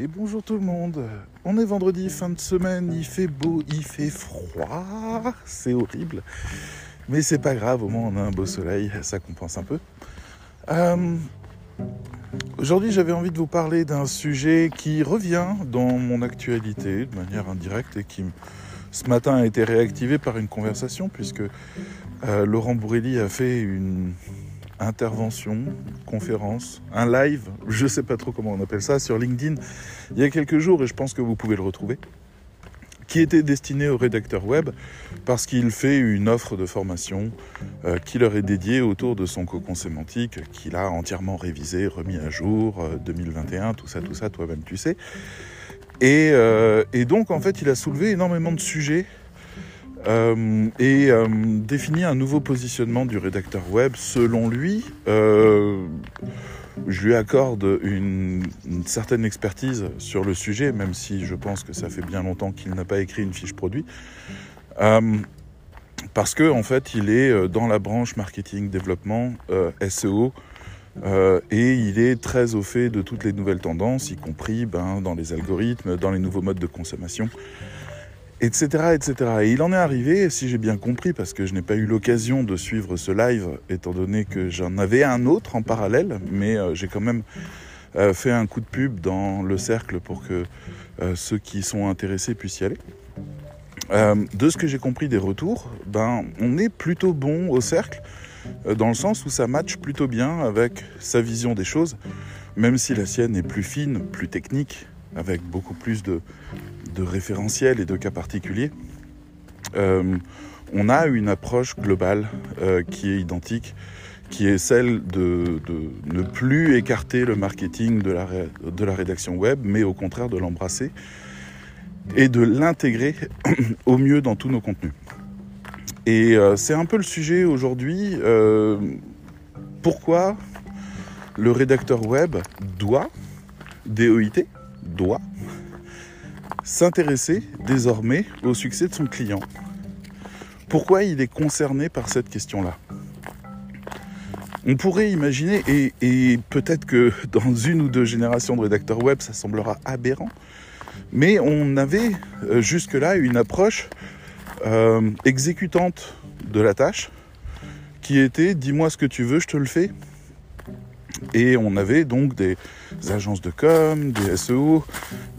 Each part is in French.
Et bonjour tout le monde. On est vendredi, fin de semaine, il fait beau, il fait froid, c'est horrible. Mais c'est pas grave, au moins on a un beau soleil, ça compense un peu. Euh, aujourd'hui j'avais envie de vous parler d'un sujet qui revient dans mon actualité de manière indirecte et qui ce matin a été réactivé par une conversation puisque euh, Laurent Bourrelli a fait une intervention, conférence, un live, je ne sais pas trop comment on appelle ça, sur LinkedIn il y a quelques jours, et je pense que vous pouvez le retrouver, qui était destiné aux rédacteurs web parce qu'il fait une offre de formation euh, qui leur est dédiée autour de son cocon sémantique, qu'il a entièrement révisé, remis à jour, 2021, euh, tout ça, tout ça, toi-même tu sais. Euh, et donc en fait il a soulevé énormément de sujets euh, et euh, définit un nouveau positionnement du rédacteur web. Selon lui, euh, je lui accorde une, certaine expertise sur le sujet, même si je pense que ça fait bien longtemps qu'il n'a pas écrit une fiche produit. parce que en fait, il est dans la branche marketing, développement, SEO, et il est très au fait de toutes les nouvelles tendances, y compris ben, dans les algorithmes, dans les nouveaux modes de consommation etc., etc. Et il en est arrivé, si j'ai bien compris, parce que je n'ai pas eu l'occasion de suivre ce live, étant donné que j'en avais un autre en parallèle, mais euh, j'ai quand même euh, fait un coup de pub dans le cercle pour que euh, ceux qui sont intéressés puissent y aller. de ce que j'ai compris des retours, ben, on est plutôt bon au cercle, dans le sens où ça match plutôt bien avec sa vision des choses, même si la sienne est plus fine, plus technique, avec beaucoup plus de, de référentiels et de cas particuliers, euh, on a une approche globale euh, qui est identique, qui est celle de, ne plus écarter le marketing de la, de la rédaction web, mais au contraire de l'embrasser et de l'intégrer au mieux dans tous nos contenus. Et euh, c'est un peu le sujet aujourd'hui. pourquoi le rédacteur web doit, DOIT, doit s'intéresser désormais au succès de son client. Pourquoi il est concerné par cette question-là? On pourrait imaginer, et, peut-être que dans une ou deux générations de rédacteurs web, ça semblera aberrant, mais on avait euh, jusque-là une approche euh, exécutante de la tâche qui était dis-moi ce que tu veux, je te le fais. Et on avait donc des agences de com, des SEO,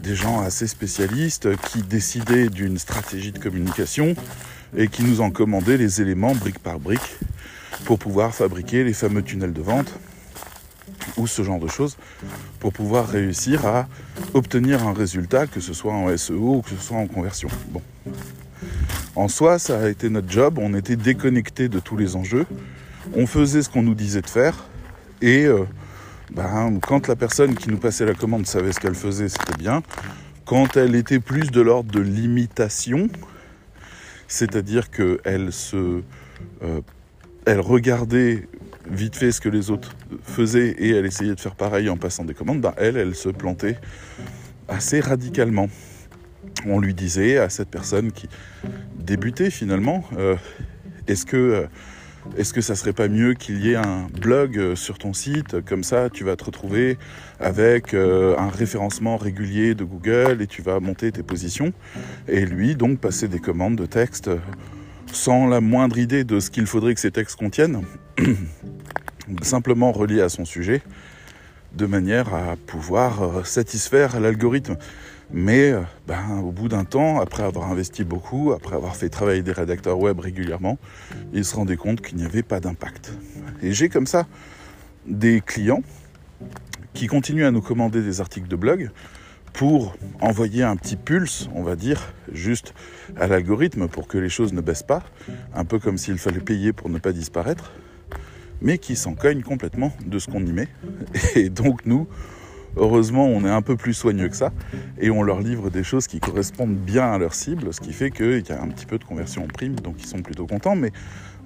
des gens assez spécialistes qui décidaient d'une stratégie de communication et qui nous en commandaient les éléments brique par brique pour pouvoir fabriquer les fameux tunnels de vente ou ce genre de choses pour pouvoir réussir à obtenir un résultat, que ce soit en SEO ou que ce soit en conversion. Bon. En soi, ça a été notre job, on était déconnecté de tous les enjeux, on faisait ce qu'on nous disait de faire, et euh, ben, quand la personne qui nous passait la commande savait ce qu'elle faisait, c'était bien. Quand elle était plus de l'ordre de l'imitation, c'est-à-dire qu'elle se, euh, elle regardait vite fait ce que les autres faisaient et elle essayait de faire pareil en passant des commandes, ben elle, elle se plantait assez radicalement. On lui disait à cette personne qui débutait finalement, euh, est-ce que est-ce que ça serait pas mieux qu'il y ait un blog euh, sur ton site? Comme ça, tu vas te retrouver avec euh, un référencement régulier de Google et tu vas monter tes positions. Et lui, donc, passer des commandes de texte sans la moindre idée de ce qu'il faudrait que ces textes contiennent, simplement reliés à son sujet, de manière à pouvoir euh, satisfaire l'algorithme. Mais euh, ben, au bout d'un temps, après avoir investi beaucoup, après avoir fait travailler des rédacteurs web régulièrement, il se rendait compte qu'il n'y avait pas d'impact. Et j'ai comme ça des clients qui continuent à nous commander des articles de blog pour envoyer un petit pulse, on va dire, juste à l'algorithme pour que les choses ne baissent pas, un peu comme s'il fallait payer pour ne pas disparaître, mais qui s'en cognent complètement de ce qu'on y met. Et donc nous, Heureusement, on est un peu plus soigneux que ça et on leur livre des choses qui correspondent bien à leur cible, ce qui fait qu'il y a un petit peu de conversion en prime, donc ils sont plutôt contents. Mais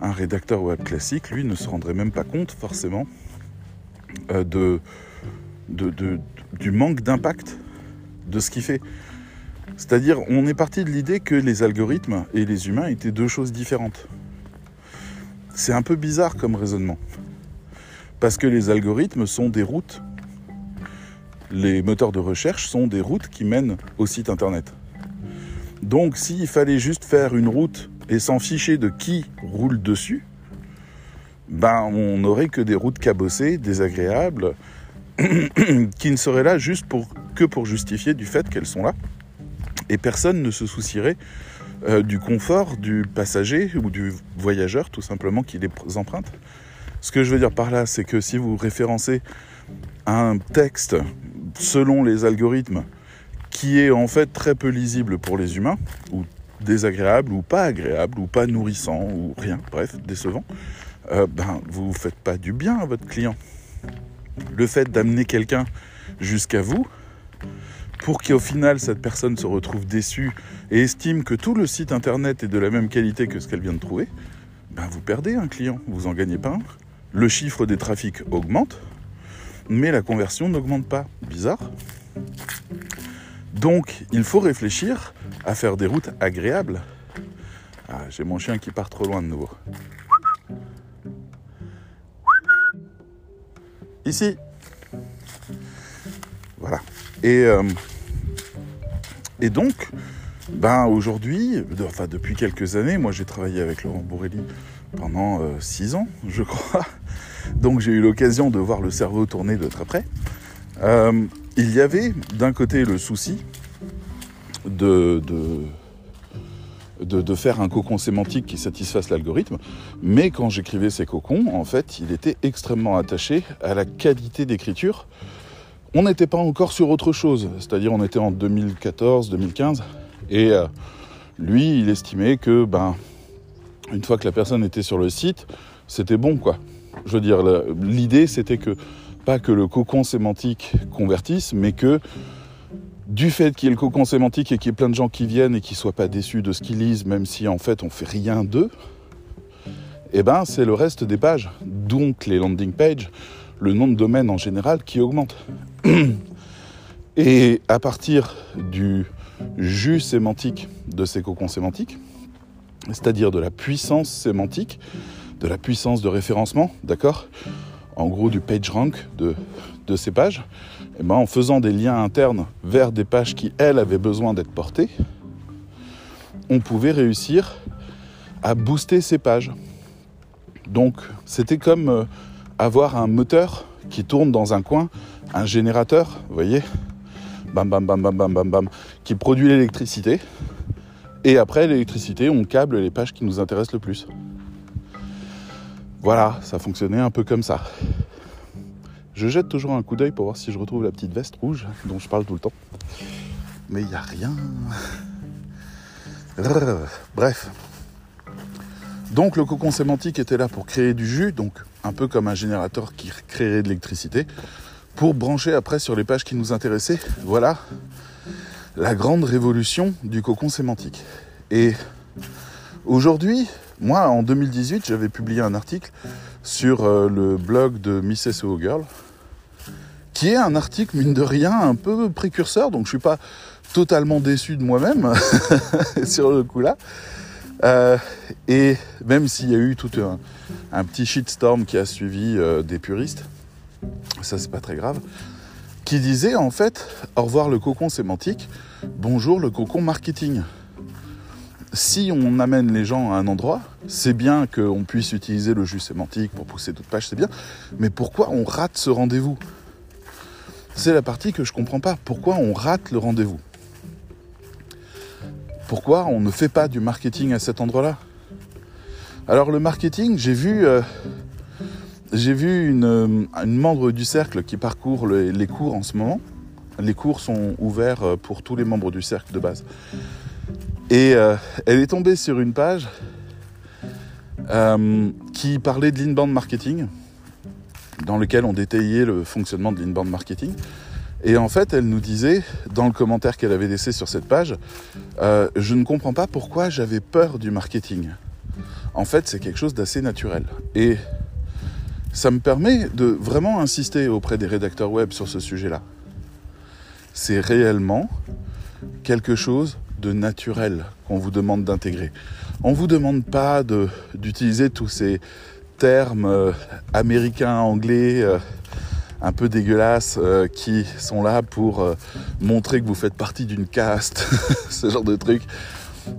un rédacteur web classique, lui, ne se rendrait même pas compte forcément euh, du manque d'impact de ce qu'il fait. C'est-à-dire, on est parti de l'idée que les algorithmes et les humains étaient deux choses différentes. C'est un peu bizarre comme raisonnement. Parce que les algorithmes sont des routes les moteurs de recherche sont des routes qui mènent au site internet. Donc s'il fallait juste faire une route et s'en ficher de qui roule dessus, ben on n'aurait que des routes cabossées, désagréables, qui ne seraient là juste que pour justifier du fait qu'elles sont là. Et personne ne se soucierait euh, du confort du passager ou du voyageur tout simplement qui les emprunte. Ce que je veux dire par là, c'est que si vous référencez un texte selon les algorithmes qui est en fait très peu lisible pour les humains, ou désagréable, ou pas agréable, ou pas nourrissant, ou rien, bref, décevant, euh, ben, vous ne faites pas du bien à votre client. Le fait d'amener quelqu'un jusqu'à vous, pour qu'au final cette personne se retrouve déçue et estime que tout le site internet est de la même qualité que ce qu'elle vient de trouver, ben vous perdez un client, vous en gagnez pas un. Le chiffre des trafics augmente, mais la conversion n'augmente pas. Bizarre. Donc il faut réfléchir à faire des routes agréables. Ah, j'ai mon chien qui part trop loin de nouveau. Ici. Voilà. Et, euh, et donc, ben aujourd'hui, enfin depuis quelques années, moi j'ai travaillé avec Laurent Bourrelli pendant 6 euh, ans, je crois. Donc j'ai eu l'occasion de voir le cerveau tourner de très près. Euh, il y avait d'un côté le souci de, faire un cocon sémantique qui satisfasse l'algorithme, mais quand j'écrivais ces cocons, en fait, il était extrêmement attaché à la qualité d'écriture. On n'était pas encore sur autre chose, c'est-à-dire on était en 2014, 2015, et euh, lui, il estimait que, ben, une fois que la personne était sur le site, c'était bon, quoi. Je veux dire, l'idée, c'était que pas que le cocon sémantique convertisse, mais que du fait qu'il y ait le cocon sémantique et qu'il y ait plein de gens qui viennent et qui soient pas déçus de ce qu'ils lisent, même si en fait on fait rien d'eux, eh ben c'est le reste des pages, donc les landing pages, le nom de domaine en général qui augmente. Et à partir du jus sémantique de ces cocons sémantiques, c'est-à-dire de la puissance sémantique, de la puissance de référencement, d'accord? En gros du page rank de, de ces pages, eh ben, en faisant des liens internes vers des pages qui, elles, avaient besoin d'être portées, on pouvait réussir à booster ces pages. Donc c'était comme euh, avoir un moteur qui tourne dans un coin, un générateur, vous voyez? Bam bam bam bam bam bam bam, qui produit l'électricité. Et après l'électricité, on câble les pages qui nous intéressent le plus. Voilà, ça fonctionnait un peu comme ça. Je jette toujours un coup d'œil pour voir si je retrouve la petite veste rouge dont je parle tout le temps. Mais il n'y a rien. Bref. Donc le cocon sémantique était là pour créer du jus, donc un peu comme un générateur qui créerait de l'électricité, pour brancher après sur les pages qui nous intéressaient. Voilà la grande révolution du cocon sémantique. Et aujourd'hui, moi, en 2018, j'avais publié un article sur euh, le blog de Miss SEO Girl, qui est un article, mine de rien, un peu précurseur, donc je suis pas totalement déçu de moi-même sur le coup là. Euh, et même s'il y a eu tout un, petit shitstorm qui a suivi euh, des puristes, ça c'est pas très grave, qui disait en fait au revoir le cocon sémantique, bonjour le cocon marketing si on amène les gens à un endroit, c'est bien qu'on puisse utiliser le jus sémantique pour pousser d'autres pages, c'est bien. Mais pourquoi on rate ce rendez-vous? C'est la partie que je ne comprends pas. Pourquoi on rate le rendez-vous? Pourquoi on ne fait pas du marketing à cet endroit-là? Alors le marketing, j'ai vu, euh, vu une, membre du cercle qui parcourt les cours en ce moment. Les cours sont ouverts euh, pour tous les membres du cercle de base. Et euh, elle est tombée sur une page euh, qui parlait de l'inbound marketing, dans lequel on détaillait le fonctionnement de l'inbound marketing. Et en fait, elle nous disait, dans le commentaire qu'elle avait laissé sur cette page, euh, je ne comprends pas pourquoi j'avais peur du marketing. En fait, c'est quelque chose d'assez naturel. Et ça me permet de vraiment insister auprès des rédacteurs web sur ce sujet-là. C'est réellement quelque chose de naturel qu'on vous demande d'intégrer. On ne vous demande pas d'utiliser tous ces termes euh, américains, anglais, euh, un peu dégueulasses euh, qui sont là pour montrer que vous faites partie d'une caste, ce genre de truc.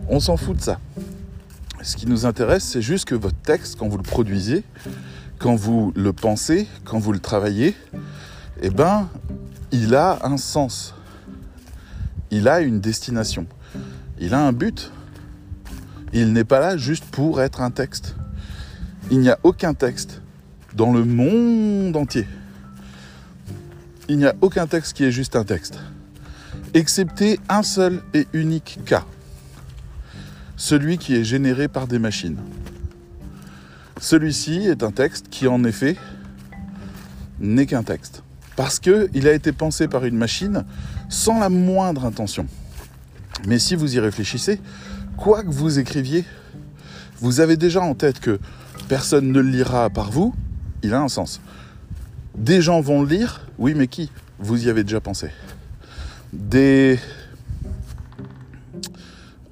On s'en fout de ça. Ce qui nous intéresse, c'est juste que votre texte, quand vous le produisez, quand vous le pensez, quand vous le travaillez, eh ben, il a un sens. Il a une destination. Il a un but. Il n'est pas là juste pour être un texte. Il n'y a aucun texte dans le monde entier. Il n'y a aucun texte qui est juste un texte. Excepté un seul et unique cas. Celui qui est généré par des machines. Celui-ci est un texte qui en effet n'est qu'un texte. Parce qu'il a été pensé par une machine sans la moindre intention. Mais si vous y réfléchissez, quoi que vous écriviez, vous avez déjà en tête que personne ne le lira à part vous, il a un sens. Des gens vont le lire, oui, mais qui? Vous y avez déjà pensé. Des.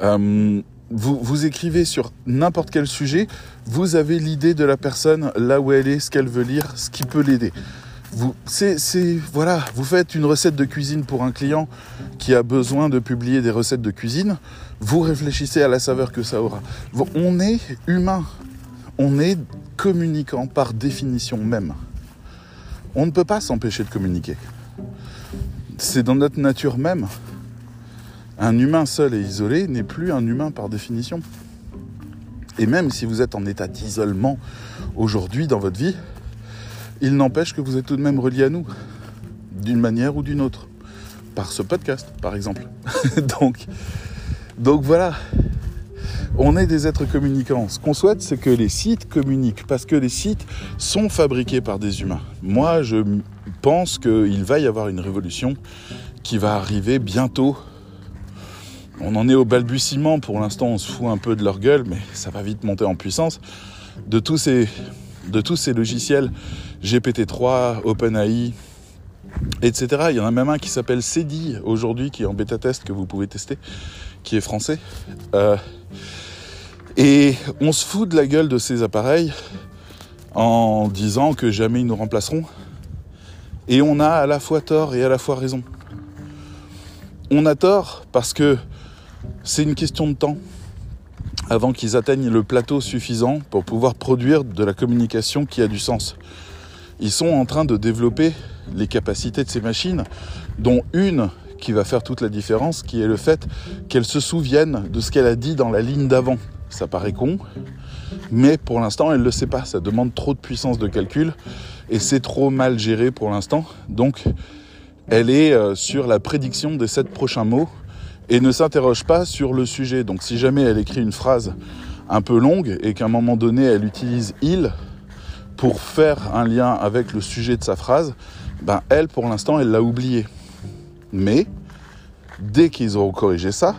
Euh, vous, vous écrivez sur n'importe quel sujet, vous avez l'idée de la personne, là où elle est, ce qu'elle veut lire, ce qui peut l'aider. Vous, voilà, vous faites une recette de cuisine pour un client qui a besoin de publier des recettes de cuisine, vous réfléchissez à la saveur que ça aura. On est humain, on est communicant par définition même. On ne peut pas s'empêcher de communiquer. C'est dans notre nature même. Un humain seul et isolé n'est plus un humain par définition. Et même si vous êtes en état d'isolement aujourd'hui dans votre vie, il n'empêche que vous êtes tout de même relié à nous, d'une manière ou d'une autre, par ce podcast par exemple. donc, voilà, on est des êtres communicants. Ce qu'on souhaite, c'est que les sites communiquent, parce que les sites sont fabriqués par des humains. Moi, je pense qu'il va y avoir une révolution qui va arriver bientôt. On en est au balbutiement, pour l'instant on se fout un peu de leur gueule, mais ça va vite monter en puissance. De tous ces logiciels GPT-3, OpenAI, etc. Il y en a même un qui s'appelle Cedi aujourd'hui, qui est en bêta test que vous pouvez tester, qui est français. Euh, et on se fout de la gueule de ces appareils en disant que jamais ils nous remplaceront. Et on a à la fois tort et à la fois raison. On a tort parce que c'est une question de temps avant qu'ils atteignent le plateau suffisant pour pouvoir produire de la communication qui a du sens. Ils sont en train de développer les capacités de ces machines, dont une qui va faire toute la différence, qui est le fait qu'elle se souvienne de ce qu'elle a dit dans la ligne d'avant. Ça paraît con, mais pour l'instant, elle ne le sait pas. Ça demande trop de puissance de calcul et c'est trop mal géré pour l'instant. Donc, elle est euh, sur la prédiction des sept prochains mots et ne s'interroge pas sur le sujet. Donc, si jamais elle écrit une phrase un peu longue et qu'à un moment donné, elle utilise il pour faire un lien avec le sujet de sa phrase, ben elle, pour l'instant, elle l'a oublié. Mais dès qu'ils auront corrigé ça,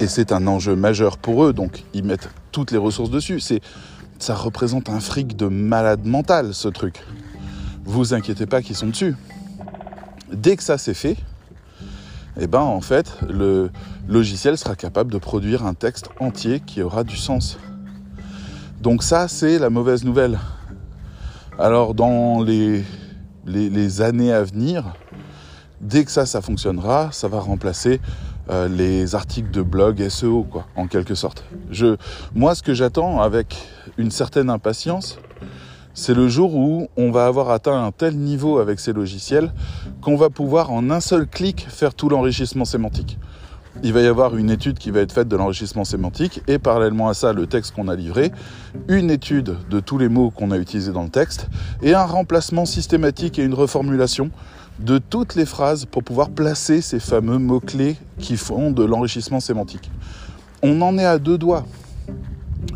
et c'est un enjeu majeur pour eux, donc ils mettent toutes les ressources dessus. C'est, ça représente un fric de malade mental, ce truc. Vous inquiétez pas qu'ils sont dessus. Dès que ça c'est fait, eh ben en fait, le logiciel sera capable de produire un texte entier qui aura du sens. Donc ça, c'est la mauvaise nouvelle. Alors dans les, les, années à venir, dès que ça, ça fonctionnera, ça va remplacer euh, les articles de blog SEO, quoi, en quelque sorte. Je, moi, ce que j'attends avec une certaine impatience, c'est le jour où on va avoir atteint un tel niveau avec ces logiciels qu'on va pouvoir en un seul clic faire tout l'enrichissement sémantique. Il va y avoir une étude qui va être faite de l'enrichissement sémantique et parallèlement à ça le texte qu'on a livré, une étude de tous les mots qu'on a utilisés dans le texte et un remplacement systématique et une reformulation de toutes les phrases pour pouvoir placer ces fameux mots-clés qui font de l'enrichissement sémantique. On en est à deux doigts.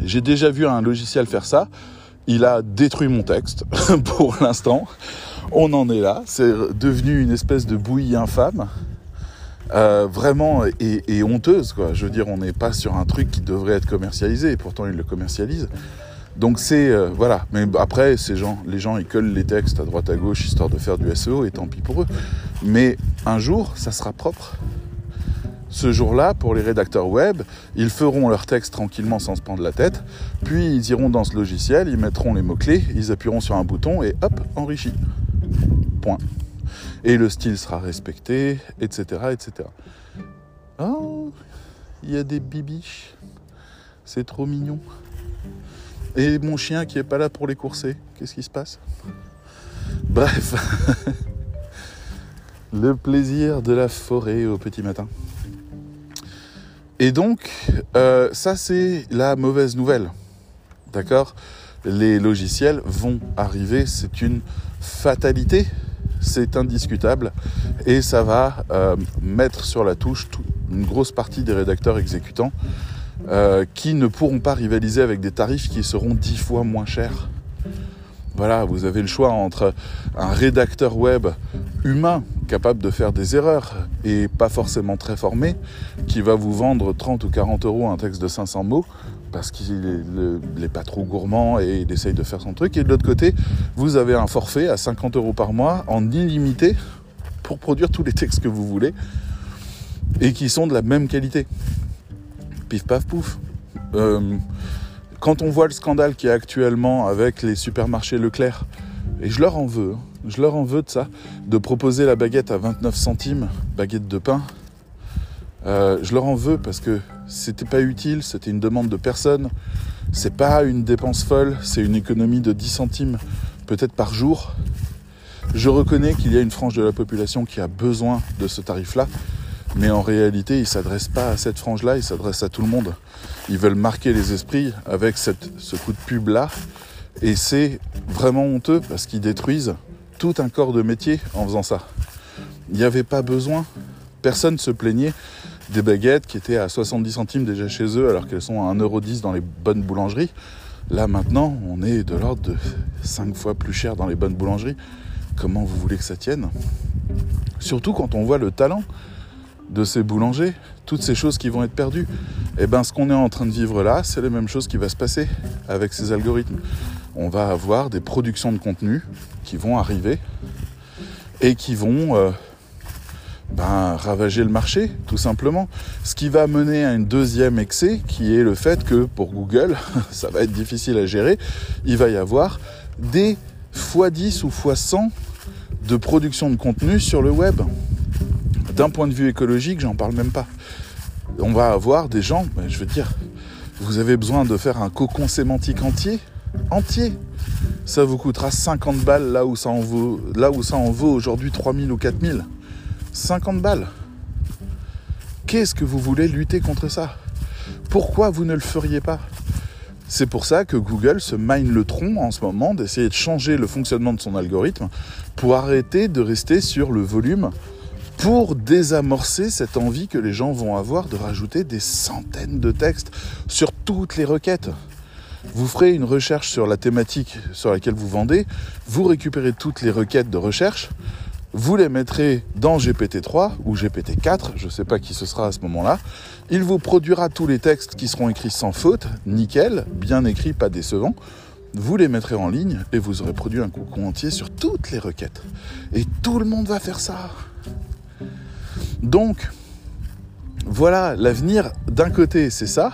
J'ai déjà vu un logiciel faire ça. Il a détruit mon texte pour l'instant. On en est là. C'est devenu une espèce de bouillie infâme. Euh, vraiment et, honteuse quoi. Je veux dire, on n'est pas sur un truc qui devrait être commercialisé, et pourtant il le commercialise. Donc c'est euh, voilà, mais après ces gens, les gens ils collent les textes à droite à gauche histoire de faire du SEO et tant pis pour eux. Mais un jour, ça sera propre. Ce jour-là, pour les rédacteurs web, ils feront leur texte tranquillement sans se prendre la tête, puis ils iront dans ce logiciel, ils mettront les mots-clés, ils appuieront sur un bouton et hop, enrichi. point. Et le style sera respecté, etc. etc. Oh, il y a des bibiches. C'est trop mignon. Et mon chien qui est pas là pour les courser, qu'est-ce qui se passe? Bref, le plaisir de la forêt au petit matin. Et donc, euh, ça c'est la mauvaise nouvelle. D'accord? Les logiciels vont arriver, c'est une fatalité, c'est indiscutable, et ça va euh, mettre sur la touche une grosse partie des rédacteurs exécutants euh, qui ne pourront pas rivaliser avec des tarifs qui seront dix fois moins chers. Voilà, vous avez le choix entre un rédacteur web humain capable de faire des erreurs et pas forcément très formé, qui va vous vendre 30 ou 40 euros un texte de 500 mots parce qu'il n'est pas trop gourmand et il essaye de faire son truc. Et de l'autre côté, vous avez un forfait à 50 euros par mois en illimité pour produire tous les textes que vous voulez et qui sont de la même qualité pif paf pouf. Euh, quand on voit le scandale qui est actuellement avec les supermarchés Leclerc, et je leur en veux, hein, je leur en veux de ça, de proposer la baguette à 29 centimes, baguette de pain, euh, je leur en veux parce que c'était pas utile, c'était une demande de personne, c'est pas une dépense folle, c'est une économie de 10 centimes peut-être par jour. Je reconnais qu'il y a une frange de la population qui a besoin de ce tarif-là, mais en réalité, ils ne s'adressent pas à cette frange-là, ils s'adressent à tout le monde. Ils veulent marquer les esprits avec cette, ce coup de pub-là. Et c'est vraiment honteux parce qu'ils détruisent tout un corps de métier en faisant ça. Il n'y avait pas besoin. Personne ne se plaignait des baguettes qui étaient à 70 centimes déjà chez eux alors qu'elles sont à 1,10€ dans les bonnes boulangeries. Là maintenant, on est de l'ordre de 5 fois plus cher dans les bonnes boulangeries. Comment vous voulez que ça tienne? Surtout quand on voit le talent de ces boulangers, toutes ces choses qui vont être perdues. Et eh bien ce qu'on est en train de vivre là, c'est la même chose qui va se passer avec ces algorithmes. On va avoir des productions de contenu qui vont arriver et qui vont euh, ben, ravager le marché, tout simplement. Ce qui va mener à une deuxième excès, qui est le fait que pour Google, ça va être difficile à gérer, il va y avoir des x10 ou x100 de production de contenu sur le web. D'un point de vue écologique, j'en parle même pas. On va avoir des gens, ben, je veux dire, vous avez besoin de faire un cocon sémantique entier, entier. Ça vous coûtera 50 balles là où ça en vaut, là où ça en vaut aujourd'hui 3000 ou 4000. 50 balles. Qu'est-ce que vous voulez lutter contre ça? Pourquoi vous ne le feriez pas? C'est pour ça que Google se mine le tronc en ce moment d'essayer de changer le fonctionnement de son algorithme pour arrêter de rester sur le volume pour désamorcer cette envie que les gens vont avoir de rajouter des centaines de textes sur toutes les requêtes. Vous ferez une recherche sur la thématique sur laquelle vous vendez, vous récupérez toutes les requêtes de recherche, vous les mettrez dans GPT-3 ou GPT-4, je ne sais pas qui ce sera à ce moment-là. Il vous produira tous les textes qui seront écrits sans faute, nickel, bien écrits, pas décevants. Vous les mettrez en ligne et vous aurez produit un coucou entier sur toutes les requêtes. Et tout le monde va faire ça. Donc, voilà, l'avenir d'un côté, c'est ça.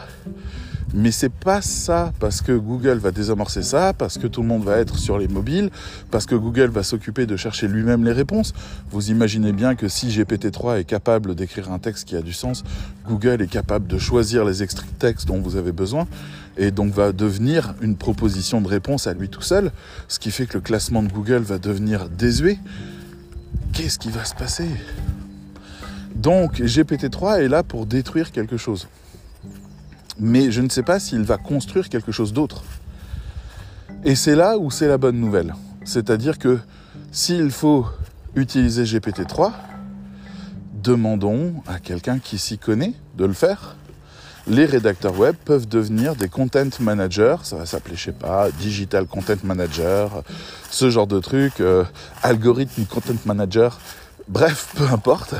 Mais c'est pas ça parce que Google va désamorcer ça, parce que tout le monde va être sur les mobiles, parce que Google va s'occuper de chercher lui-même les réponses. Vous imaginez bien que si GPT-3 est capable d'écrire un texte qui a du sens, Google est capable de choisir les extraits de texte dont vous avez besoin et donc va devenir une proposition de réponse à lui tout seul, ce qui fait que le classement de Google va devenir désuet. Qu'est-ce qui va se passer? Donc GPT-3 est là pour détruire quelque chose. Mais je ne sais pas s'il va construire quelque chose d'autre. Et c'est là où c'est la bonne nouvelle. C'est-à-dire que s'il faut utiliser GPT-3, demandons à quelqu'un qui s'y connaît de le faire. Les rédacteurs web peuvent devenir des content managers, ça va s'appeler, je sais pas, digital content manager, ce genre de truc, euh, algorithme content manager, bref, peu importe.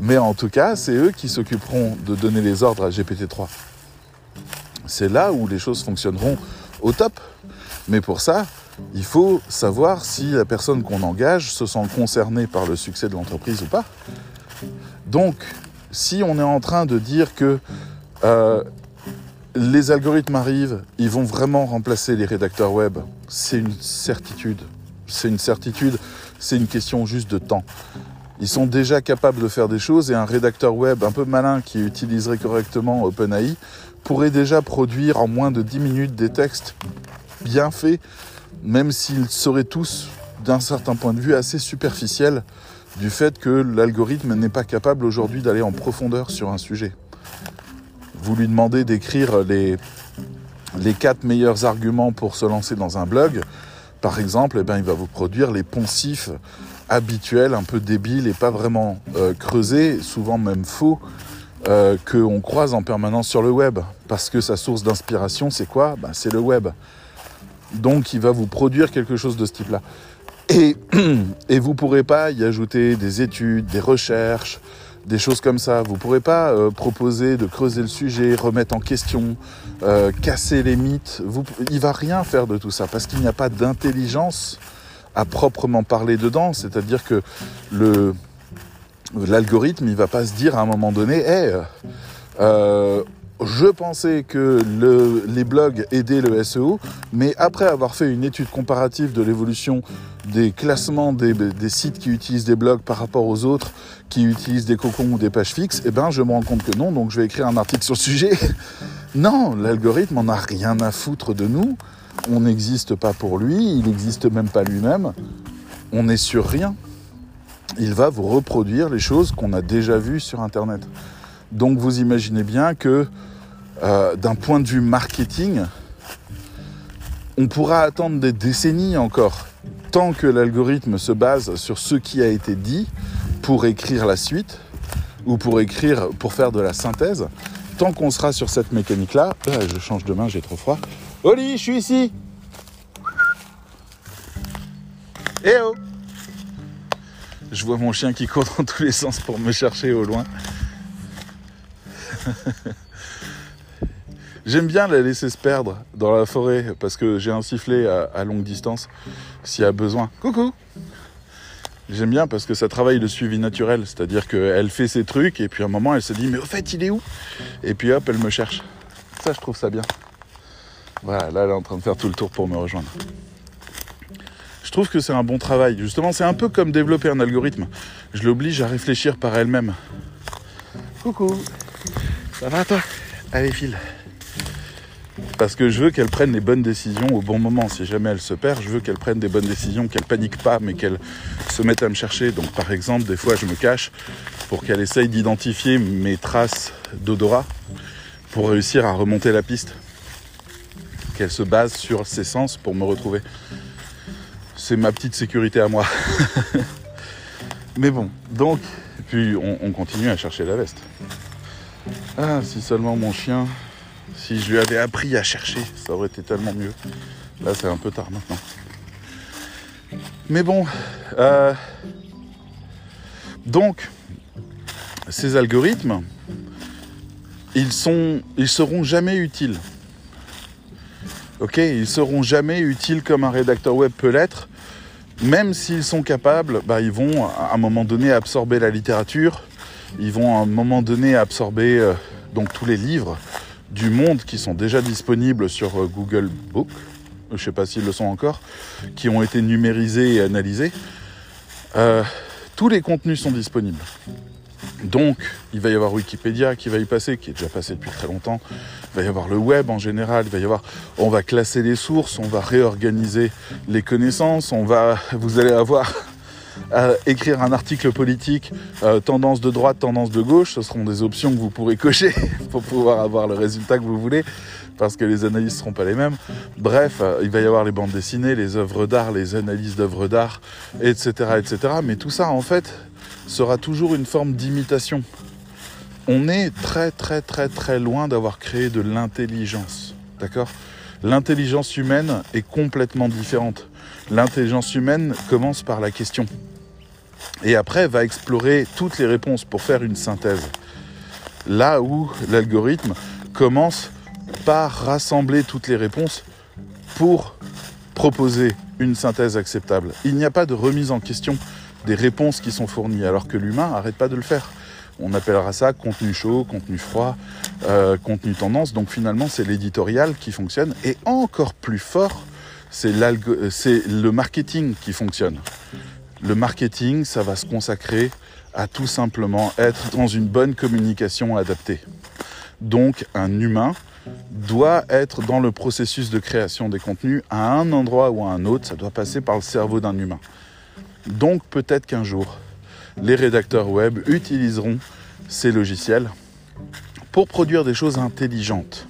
Mais en tout cas, c'est eux qui s'occuperont de donner les ordres à GPT-3. C'est là où les choses fonctionneront au top. Mais pour ça, il faut savoir si la personne qu'on engage se sent concernée par le succès de l'entreprise ou pas. Donc, si on est en train de dire que euh, les algorithmes arrivent, ils vont vraiment remplacer les rédacteurs web, c'est une certitude. c'est une certitude, c'est une question juste de temps. Ils sont déjà capables de faire des choses et un rédacteur web un peu malin qui utiliserait correctement OpenAI pourrait déjà produire en moins de 10 minutes des textes bien faits, même s'ils seraient tous, d'un certain point de vue, assez superficiels du fait que l'algorithme n'est pas capable aujourd'hui d'aller en profondeur sur un sujet. Vous lui demandez d'écrire les, les quatre meilleurs arguments pour se lancer dans un blog, par exemple, eh ben, il va vous produire les poncifs habituels, un peu débiles et pas vraiment euh, creusés, souvent même faux, euh, qu'on croise en permanence sur le web. Parce que sa source d'inspiration, c'est quoi? Ben, C'est le web. Donc il va vous produire quelque chose de ce type-là. Et, et vous ne pourrez pas y ajouter des études, des recherches, des choses comme ça. Vous ne pourrez pas euh, proposer de creuser le sujet, remettre en question, euh, casser les mythes. Vous, il va rien faire de tout ça parce qu'il n'y a pas d'intelligence à proprement parler dedans. C'est-à-dire que le l'algorithme, il va pas se dire à un moment donné, hey, euh, je pensais que le, les blogs aidaient le SEO, mais après avoir fait une étude comparative de l'évolution des classements des, des, sites qui utilisent des blogs par rapport aux autres qui utilisent des cocons ou des pages fixes, eh ben je me rends compte que non, donc je vais écrire un article sur le sujet. non, l'algorithme en a rien à foutre de nous. On n'existe pas pour lui, il n'existe même pas lui-même. On n'est sur rien. Il va vous reproduire les choses qu'on a déjà vues sur Internet. Donc vous imaginez bien que euh, d'un point de vue marketing, on pourra attendre des décennies encore, tant que l'algorithme se base sur ce qui a été dit pour écrire la suite, ou pour écrire, pour faire de la synthèse, tant qu'on sera sur cette mécanique-là, ah, je change de main, j'ai trop froid. Oli, je suis ici Eh oh Je vois mon chien qui court dans tous les sens pour me chercher au loin. J'aime bien la laisser se perdre dans la forêt parce que j'ai un sifflet à, longue distance s'il y a besoin. Coucou J'aime bien parce que ça travaille le suivi naturel, c'est-à-dire qu'elle fait ses trucs et puis à un moment elle se dit mais au fait il est où? Et puis hop elle me cherche. Ça je trouve ça bien. Voilà, là elle est en train de faire tout le tour pour me rejoindre. Je trouve que c'est un bon travail. Justement, c'est un peu comme développer un algorithme. Je l'oblige à réfléchir par elle-même. Coucou ça va toi? Allez, file. Parce que je veux qu'elle prenne les bonnes décisions au bon moment. Si jamais elle se perd, je veux qu'elle prenne des bonnes décisions, qu'elle panique pas, mais qu'elle se mette à me chercher. Donc par exemple, des fois je me cache pour qu'elle essaye d'identifier mes traces d'odorat pour réussir à remonter la piste. Qu'elle se base sur ses sens pour me retrouver. C'est ma petite sécurité à moi. mais bon, donc, puis on, on continue à chercher la veste. Ah, si seulement mon chien, si je lui avais appris à chercher, ça aurait été tellement mieux. Là, c'est un peu tard maintenant. Mais bon, euh, donc, ces algorithmes, ils, sont, ils seront jamais utiles. Ok, ils seront jamais utiles comme un rédacteur web peut l'être. Même s'ils sont capables, bah, ils vont à un moment donné absorber la littérature, ils vont à un moment donné absorber euh, donc tous les livres du monde qui sont déjà disponibles sur euh, Google Book, je ne sais pas s'ils le sont encore, qui ont été numérisés et analysés. Euh, tous les contenus sont disponibles. Donc, il va y avoir Wikipédia qui va y passer, qui est déjà passé depuis très longtemps. Il va y avoir le web en général. Il va y avoir, on va classer les sources, on va réorganiser les connaissances, on va, vous allez avoir écrire un article politique, euh, tendance de droite, tendance de gauche, ce seront des options que vous pourrez cocher pour pouvoir avoir le résultat que vous voulez, parce que les analyses ne seront pas les mêmes. Bref, euh, il va y avoir les bandes dessinées, les œuvres d'art, les analyses d'œuvres d'art, etc., etc. Mais tout ça, en fait, sera toujours une forme d'imitation. On est très, très, très, très loin d'avoir créé de l'intelligence. D'accord? L'intelligence humaine est complètement différente. L'intelligence humaine commence par la question. Et après, va explorer toutes les réponses pour faire une synthèse. Là où l'algorithme commence par rassembler toutes les réponses pour proposer une synthèse acceptable. Il n'y a pas de remise en question des réponses qui sont fournies, alors que l'humain n'arrête pas de le faire. On appellera ça contenu chaud, contenu froid, euh, contenu tendance. Donc finalement, c'est l'éditorial qui fonctionne. Et encore plus fort, c'est le marketing qui fonctionne. Le marketing, ça va se consacrer à tout simplement être dans une bonne communication adaptée. Donc un humain doit être dans le processus de création des contenus à un endroit ou à un autre, ça doit passer par le cerveau d'un humain. Donc peut-être qu'un jour, les rédacteurs web utiliseront ces logiciels pour produire des choses intelligentes.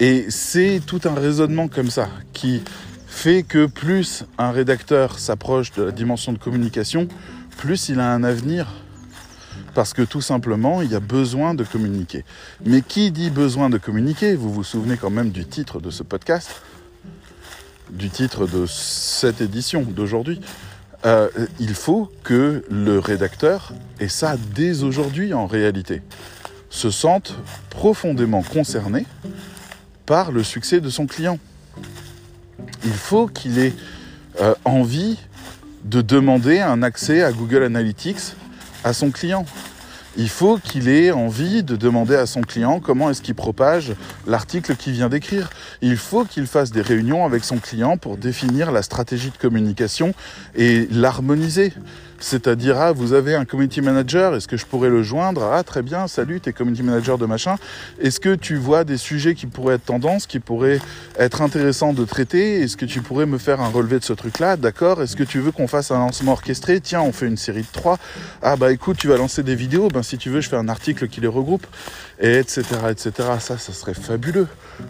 Et c'est tout un raisonnement comme ça qui fait que plus un rédacteur s'approche de la dimension de communication, plus il a un avenir. Parce que tout simplement, il y a besoin de communiquer. Mais qui dit besoin de communiquer? Vous vous souvenez quand même du titre de ce podcast Du titre de cette édition d'aujourd'hui euh, il faut que le rédacteur, et ça dès aujourd'hui en réalité, se sente profondément concerné par le succès de son client. Il faut qu'il ait euh, envie de demander un accès à Google Analytics à son client. Il faut qu'il ait envie de demander à son client comment est-ce qu'il propage l'article qu'il vient d'écrire. Il faut qu'il fasse des réunions avec son client pour définir la stratégie de communication et l'harmoniser. C'est-à-dire, ah, vous avez un community manager, est-ce que je pourrais le joindre? Ah, très bien, salut, t'es community manager de machin. Est-ce que tu vois des sujets qui pourraient être tendances, qui pourraient être intéressants de traiter? Est-ce que tu pourrais me faire un relevé de ce truc-là? D'accord Est-ce que tu veux qu'on fasse un lancement orchestré? Tiens, on fait une série de trois. Ah, bah écoute, tu vas lancer des vidéos, ben si tu veux, je fais un article qui les regroupe, et etc., etc. Ça, ça serait fabuleux.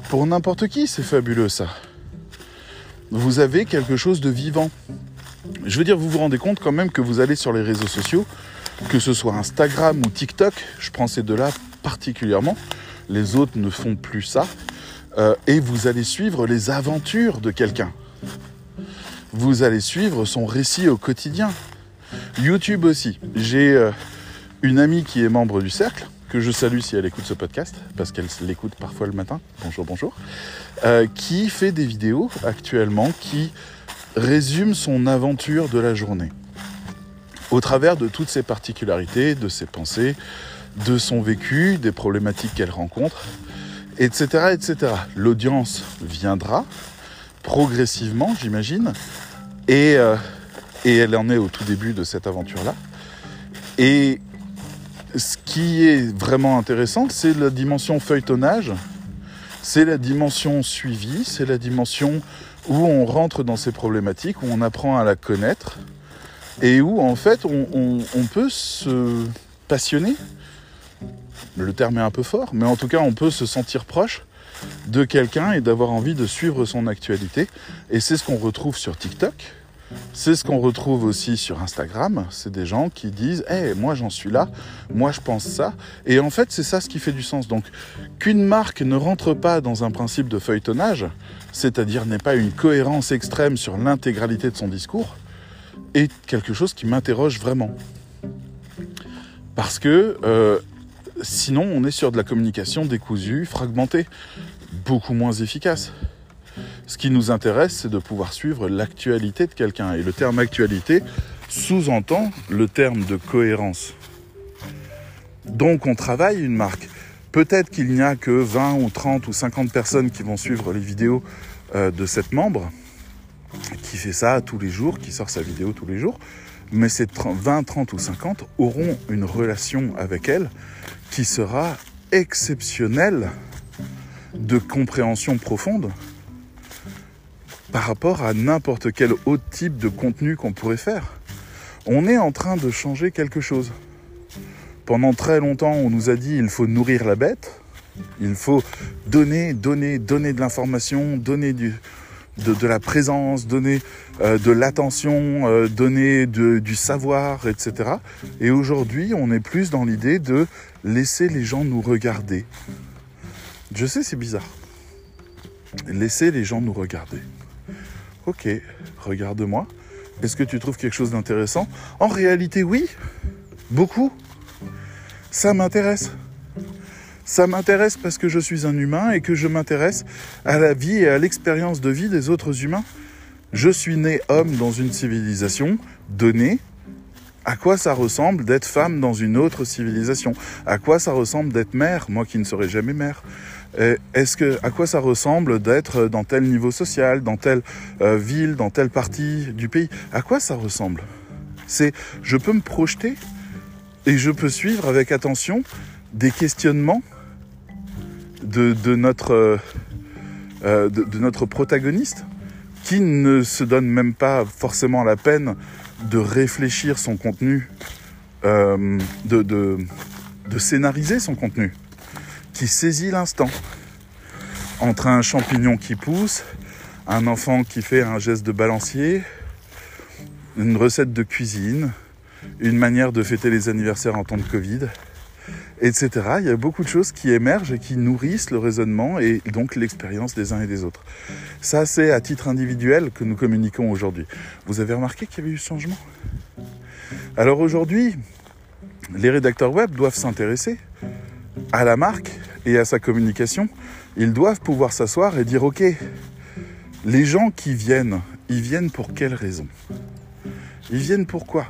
Pour n'importe qui, c'est fabuleux, ça. Vous avez quelque chose de vivant. Je veux dire, vous vous rendez compte quand même que vous allez sur les réseaux sociaux, que ce soit Instagram ou TikTok, je prends ces deux-là particulièrement, les autres ne font plus ça, euh, et vous allez suivre les aventures de quelqu'un. Vous allez suivre son récit au quotidien. YouTube aussi. J'ai euh, une amie qui est membre du cercle, que je salue si elle écoute ce podcast, parce qu'elle l'écoute parfois le matin, bonjour, bonjour, euh, qui fait des vidéos actuellement qui résume son aventure de la journée. Au travers de toutes ses particularités, de ses pensées, de son vécu, des problématiques qu'elle rencontre, etc. etc. L'audience viendra progressivement, j'imagine, et, euh, et elle en est au tout début de cette aventure-là. Et ce qui est vraiment intéressant, c'est la dimension feuilletonnage, c'est la dimension suivi, c'est la dimension où on rentre dans ces problématiques, où on apprend à la connaître et où en fait on, peut se passionner. Le terme est un peu fort, mais en tout cas on peut se sentir proche de quelqu'un et d'avoir envie de suivre son actualité. Et c'est ce qu'on retrouve sur TikTok, c'est ce qu'on retrouve aussi sur Instagram. C'est des gens qui disent Hé, moi j'en suis là, moi je pense ça. Et en fait, c'est ça ce qui fait du sens. Donc, qu'une marque ne rentre pas dans un principe de feuilletonnage, c'est-à-dire n'ait pas une cohérence extrême sur l'intégralité de son discours, est quelque chose qui m'interroge vraiment. Parce que euh, sinon, on est sur de la communication décousue, fragmentée, beaucoup moins efficace. Ce qui nous intéresse, c'est de pouvoir suivre l'actualité de quelqu'un. Et le terme actualité sous-entend le terme de cohérence. Donc on travaille une marque. Peut-être qu'il n'y a que 20 ou 30 ou 50 personnes qui vont suivre les vidéos euh, de cette membre, qui fait ça tous les jours, qui sort sa vidéo tous les jours. Mais ces 20, 30 ou 50 auront une relation avec elle qui sera exceptionnelle de compréhension profonde par rapport à n'importe quel autre type de contenu qu'on pourrait faire. On est en train de changer quelque chose. Pendant très longtemps, on nous a dit il faut nourrir la bête, il faut donner, donner, donner de l'information, donner de, la présence, donner euh, de l'attention, euh, donner du savoir, etc. Et aujourd'hui, on est plus dans l'idée de laisser les gens nous regarder. Je sais, c'est bizarre. Laisser les gens nous regarder. Ok, regarde-moi. Est-ce que tu trouves quelque chose d'intéressant? En réalité, oui. Beaucoup. Ça m'intéresse. Ça m'intéresse parce que je suis un humain et que je m'intéresse à la vie et à l'expérience de vie des autres humains. Je suis né homme dans une civilisation donnée. À quoi ça ressemble d'être femme dans une autre civilisation? À quoi ça ressemble d'être mère, moi qui ne serai jamais mère Est-ce que, à quoi ça ressemble d'être dans tel niveau social, dans telle euh, ville, dans telle partie du pays? À quoi ça ressemble? C'est, je peux me projeter et je peux suivre avec attention des questionnements de, notre, euh, de, notre protagoniste qui ne se donne même pas forcément la peine de réfléchir son contenu, euh, de, de scénariser son contenu, qui saisit l'instant. Entre un champignon qui pousse, un enfant qui fait un geste de balancier, une recette de cuisine, une manière de fêter les anniversaires en temps de Covid, etc. Il y a beaucoup de choses qui émergent et qui nourrissent le raisonnement et donc l'expérience des uns et des autres. Ça, c'est à titre individuel que nous communiquons aujourd'hui. Vous avez remarqué qu'il y avait eu changement? Alors aujourd'hui, les rédacteurs web doivent s'intéresser à la marque et à sa communication. Ils doivent pouvoir s'asseoir et dire, OK, les gens qui viennent, ils viennent pour quelle raison? Ils viennent pourquoi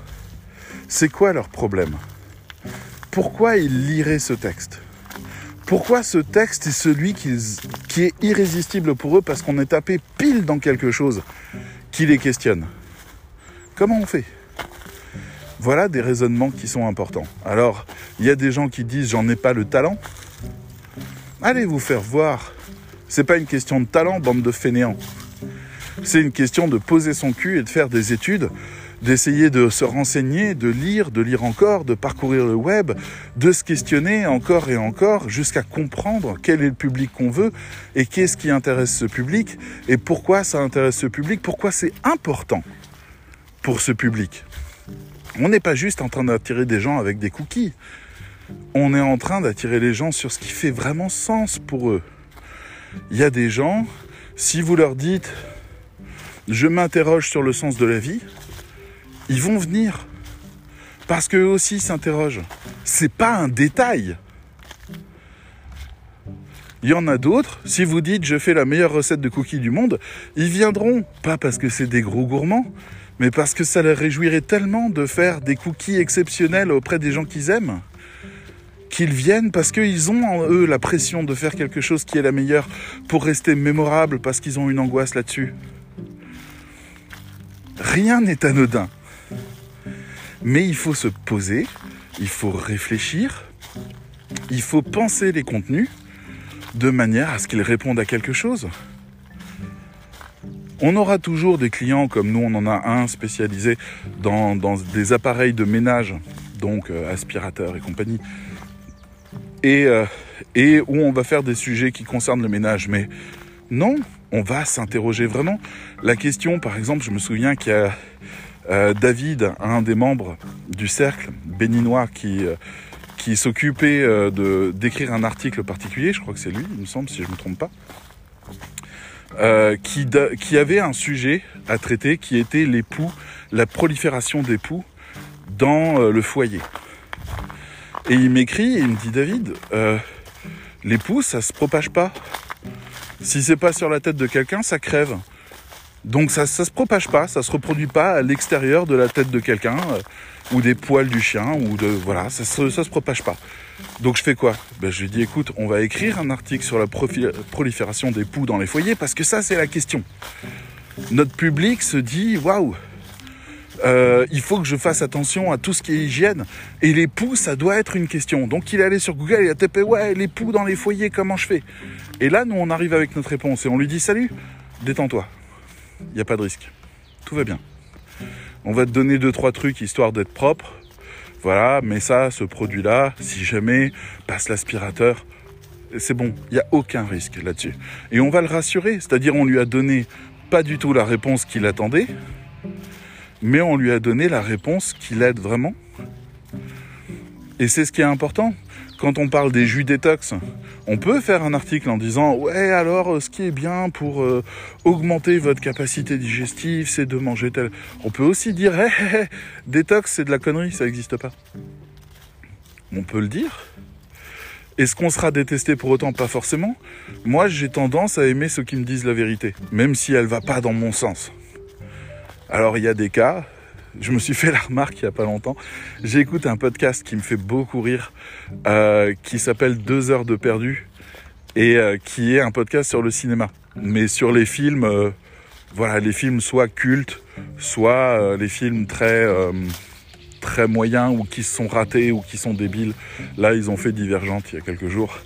C'est quoi leur problème? Pourquoi ils liraient ce texte? Pourquoi ce texte est celui qui est irrésistible pour eux parce qu'on est tapé pile dans quelque chose qui les questionne? Comment on fait? Voilà des raisonnements qui sont importants. Alors, il y a des gens qui disent j'en ai pas le talent. Allez vous faire voir. C'est pas une question de talent, bande de fainéants. C'est une question de poser son cul et de faire des études, d'essayer de se renseigner, de lire, de lire encore, de parcourir le web, de se questionner encore et encore jusqu'à comprendre quel est le public qu'on veut et qu'est-ce qui intéresse ce public et pourquoi ça intéresse ce public, pourquoi c'est important pour ce public. On n'est pas juste en train d'attirer des gens avec des cookies. On est en train d'attirer les gens sur ce qui fait vraiment sens pour eux. Il y a des gens, si vous leur dites je m'interroge sur le sens de la vie, ils vont venir. Parce qu'eux aussi s'interrogent. C'est pas un détail. Il y en a d'autres, si vous dites je fais la meilleure recette de cookies du monde, ils viendront. Pas parce que c'est des gros gourmands, mais parce que ça les réjouirait tellement de faire des cookies exceptionnels auprès des gens qu'ils aiment qu'ils viennent parce qu'ils ont en eux la pression de faire quelque chose qui est la meilleure pour rester mémorable parce qu'ils ont une angoisse là-dessus. Rien n'est anodin. Mais il faut se poser, il faut réfléchir, il faut penser les contenus de manière à ce qu'ils répondent à quelque chose. On aura toujours des clients comme nous, on en a un spécialisé dans, des appareils de ménage, donc euh, aspirateurs et compagnie, et, euh, et où on va faire des sujets qui concernent le ménage. Mais non, on va s'interroger vraiment. La question, par exemple, je me souviens qu'il y a euh, David, un des membres du cercle béninois, qui, qui s'occupait d'écrire un article particulier. Je crois que c'est lui, il me semble, si je ne me trompe pas. Euh, qui, avait un sujet à traiter qui était l'époux, la prolifération des poux dans euh, le foyer. Et il m'écrit et il me dit David, euh, les poux ça se propage pas. Si c'est pas sur la tête de quelqu'un, ça crève. Donc ça, ça se propage pas, ça se reproduit pas à l'extérieur de la tête de quelqu'un ou des poils du chien ou de voilà, ça se, ça se propage pas. Donc je fais quoi? Ben, Je lui dis écoute, on va écrire un article sur la prolifération des poux dans les foyers parce que ça c'est la question. Notre public se dit waouh, euh, il faut que je fasse attention à tout ce qui est hygiène. Et les poux, ça doit être une question. Donc il est allé sur Google, il a tapé ouais les poux dans les foyers, comment je fais? Et là nous on arrive avec notre réponse et on lui dit salut, détends-toi, il n'y a pas de risque, tout va bien. On va te donner deux trois trucs histoire d'être propre voilà, mais ça, ce produit-là, si jamais passe l'aspirateur, c'est bon, il n'y a aucun risque là-dessus. Et on va le rassurer, c'est-à-dire on lui a donné pas du tout la réponse qu'il attendait, mais on lui a donné la réponse qui l'aide vraiment. Et c'est ce qui est important quand on parle des jus détox, on peut faire un article en disant ouais alors euh, ce qui est bien pour euh, augmenter votre capacité digestive, c'est de manger tel. On peut aussi dire détox c'est de la connerie, ça n'existe pas. On peut le dire. Est-ce qu'on sera détesté pour autant? Pas forcément. Moi, j'ai tendance à aimer ceux qui me disent la vérité, même si elle va pas dans mon sens. Alors, il y a des cas, je me suis fait la remarque il n'y a pas longtemps. J'écoute un podcast qui me fait beaucoup rire, euh, qui s'appelle Deux heures de perdu. et euh, qui est un podcast sur le cinéma, mais sur les films, euh, voilà, les films soit cultes, soit les films très très moyens ou qui sont ratés ou qui sont débiles. Là, ils ont fait Divergente il y a quelques jours.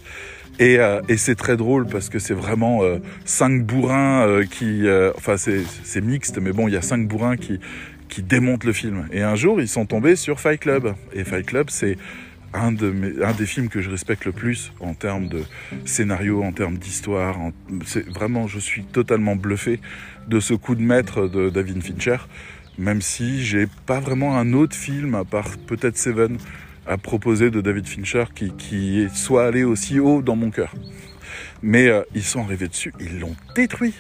Et, et c'est très drôle parce que c'est vraiment cinq bourrins qui... enfin, c'est mixte, mais bon, il y a cinq bourrins qui, qui démontent le film. Et un jour, ils sont tombés sur Fight Club. Et Fight Club, c'est un, des films que je respecte le plus en termes de scénario, en termes d'histoire. C'est vraiment, je suis totalement bluffé de ce coup de maître de David Fincher, même si j'ai pas vraiment un autre film à part peut-être Seven à proposer de David Fincher qui, qui soit allé aussi haut dans mon cœur. Mais euh, ils sont arrivés dessus, ils l'ont détruit.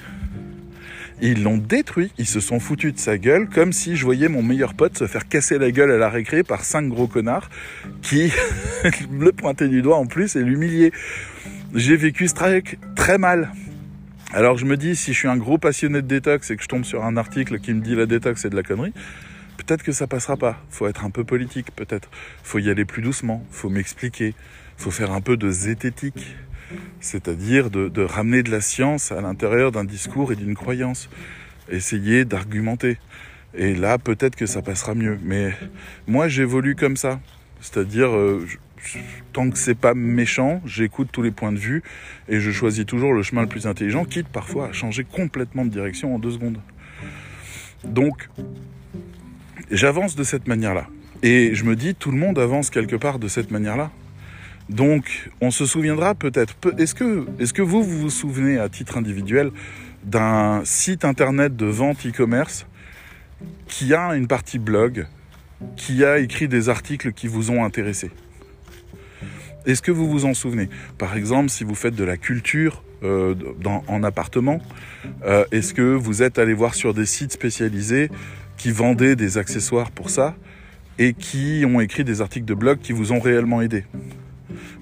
Ils l'ont détruit, ils se sont foutus de sa gueule, comme si je voyais mon meilleur pote se faire casser la gueule à la récré par cinq gros connards qui le pointaient du doigt en plus et l'humiliaient. J'ai vécu ce truc très mal. Alors je me dis, si je suis un gros passionné de détox et que je tombe sur un article qui me dit la détox c'est de la connerie, peut-être que ça passera pas. Faut être un peu politique, peut-être. Faut y aller plus doucement. Faut m'expliquer. Faut faire un peu de zététique c'est-à-dire de, ramener de la science à l'intérieur d'un discours et d'une croyance, essayer d'argumenter. Et là, peut-être que ça passera mieux. Mais moi, j'évolue comme ça, c'est-à-dire euh, tant que c'est pas méchant, j'écoute tous les points de vue et je choisis toujours le chemin le plus intelligent, quitte parfois à changer complètement de direction en deux secondes. Donc, j'avance de cette manière-là. Et je me dis, tout le monde avance quelque part de cette manière-là. Donc, on se souviendra peut-être. Est-ce que, vous vous souvenez à titre individuel d'un site internet de vente e-commerce qui a une partie blog, qui a écrit des articles qui vous ont intéressé? Est-ce que vous vous en souvenez? Par exemple, si vous faites de la culture euh, en appartement, euh, est-ce que vous êtes allé voir sur des sites spécialisés qui vendaient des accessoires pour ça et qui ont écrit des articles de blog qui vous ont réellement aidé?